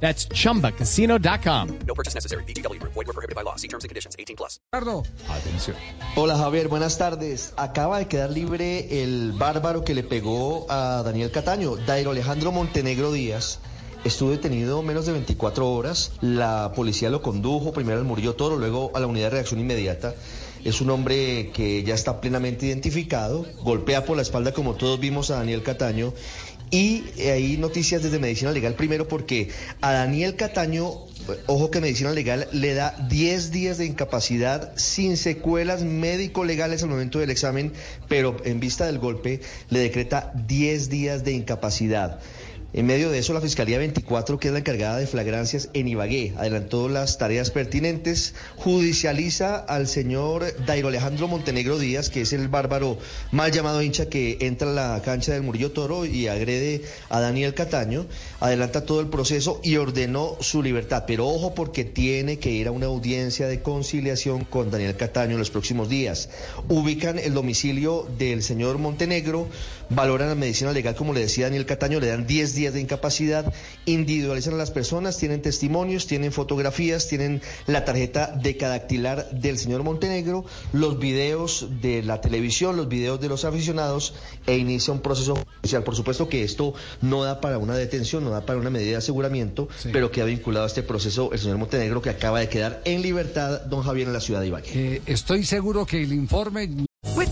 That's chumbacasino.com. No purchase necessary. BGW. Void were prohibited by law. See terms and conditions. 18 plus. Ricardo, Hola Javier, buenas tardes. Acaba de quedar libre el bárbaro que le pegó a Daniel Cataño, Dairo Alejandro Montenegro Díaz. Estuvo detenido menos de 24 horas. La policía lo condujo primero al Murillo Toro, luego a la unidad de reacción inmediata. Es un hombre que ya está plenamente identificado. Golpea por la espalda, como todos vimos, a Daniel Cataño. Y hay noticias desde Medicina Legal, primero porque a Daniel Cataño, ojo que Medicina Legal le da 10 días de incapacidad sin secuelas médico-legales al momento del examen, pero en vista del golpe le decreta 10 días de incapacidad. En medio de eso, la Fiscalía 24, que es la encargada de flagrancias en Ibagué, adelantó las tareas pertinentes, judicializa al señor Dairo Alejandro Montenegro Díaz, que es el bárbaro mal llamado hincha que entra a la cancha del Murillo Toro y agrede a Daniel Cataño, adelanta todo el proceso y ordenó su libertad. Pero ojo porque tiene que ir a una audiencia de conciliación con Daniel Cataño en los próximos días. Ubican el domicilio del señor Montenegro, valoran la medicina legal, como le decía Daniel Cataño, le dan 10 días de incapacidad, individualizan a las personas, tienen testimonios, tienen fotografías, tienen la tarjeta decadactilar del señor Montenegro, los videos de la televisión, los videos de los aficionados e inicia un proceso judicial. Por supuesto que esto no da para una detención, no da para una medida de aseguramiento, pero queda vinculado a este proceso el señor Montenegro que acaba de quedar en libertad, don Javier, en la ciudad de Ibagué. eh, estoy seguro que el informe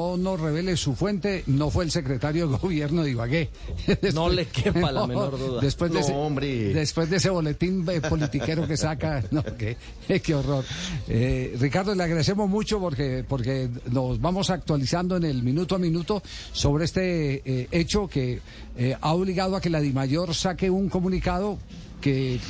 No nos revele su fuente, no fue el secretario de gobierno de Ibagué. No le quepa la menor duda. Después de, No, ese, hombre. después de ese boletín eh, politiquero que saca, no, qué, qué horror. Eh, Ricardo, le agradecemos mucho porque, porque nos vamos actualizando en el minuto a minuto sobre este eh, hecho que eh, ha obligado a que la DIMAYOR saque un comunicado que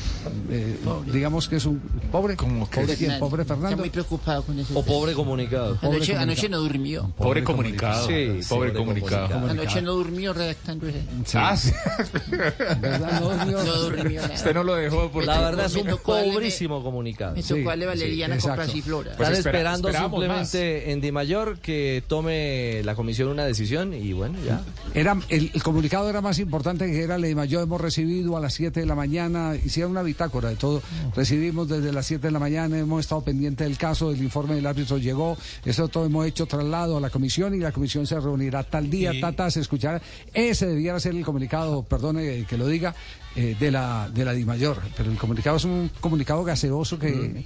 eh, digamos que es un pobre pobre quién pobre Está Fernando muy preocupado con eso. O pobre comunicado. Pobre Anoche, comunicado. anoche no durmió. pobre comunicado Sí, pobre comunicado. Anoche no durmió redactando ese. Ah, sí. ¿Verdad? No, Dios. No durmió nada. Usted no lo dejó porque... La verdad es un pobrísimo comunicado. Me tocó Sí, valeriana sí, con pasiflora. Pues Están espera- esperando simplemente en Di Mayor que tome la comisión una decisión y bueno, ya. Era, el, el comunicado era más importante que era Ley Mayor. Hemos recibido a las 7 de la mañana, hicieron una bitácora de todo. Recibimos desde las 7 de la mañana, hemos estado pendiente del caso, el informe del árbitro llegó, eso todo hemos hecho traslado a la comisión y la comisión se reunirá tal día, Y- tata, se escuchará. Ese debiera ser el comunicado, perdone que lo diga, eh, de la de la DIMAYOR. Pero el comunicado es un comunicado gaseoso que.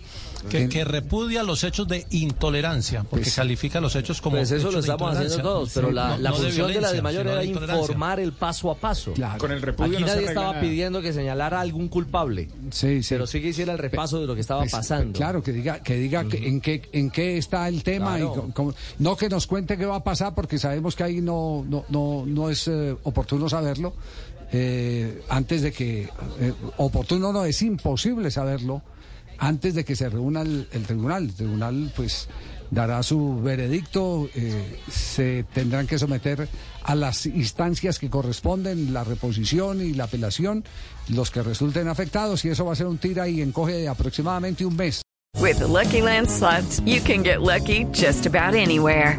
Que, que repudia los hechos de intolerancia, porque Pues- califica los hechos como. Pues eso lo estamos haciendo todos, pero la, No- la no de función de la de Mayor sino era de informar el paso a paso. Claro. Con el repudio Aquí no se nadie estaba nada. pidiendo que señalara algún culpable, Sí, sí. pero sí que hiciera el repaso de lo que estaba Pues, pasando. Claro, que diga, que diga que en qué en qué está el tema Claro. y no que nos cuente qué va a pasar porque sabemos que ahí no no no, no es eh, oportuno saberlo eh, antes de que eh, oportuno no es imposible saberlo antes de que se reúna el, tribunal. El tribunal pues dará su veredicto, eh, se tendrán que someter a las instancias que corresponden, la reposición y la apelación, los que resulten afectados y eso va a ser un tira y encoge de aproximadamente un mes. With the Lucky Land slots, you can get lucky just about anywhere.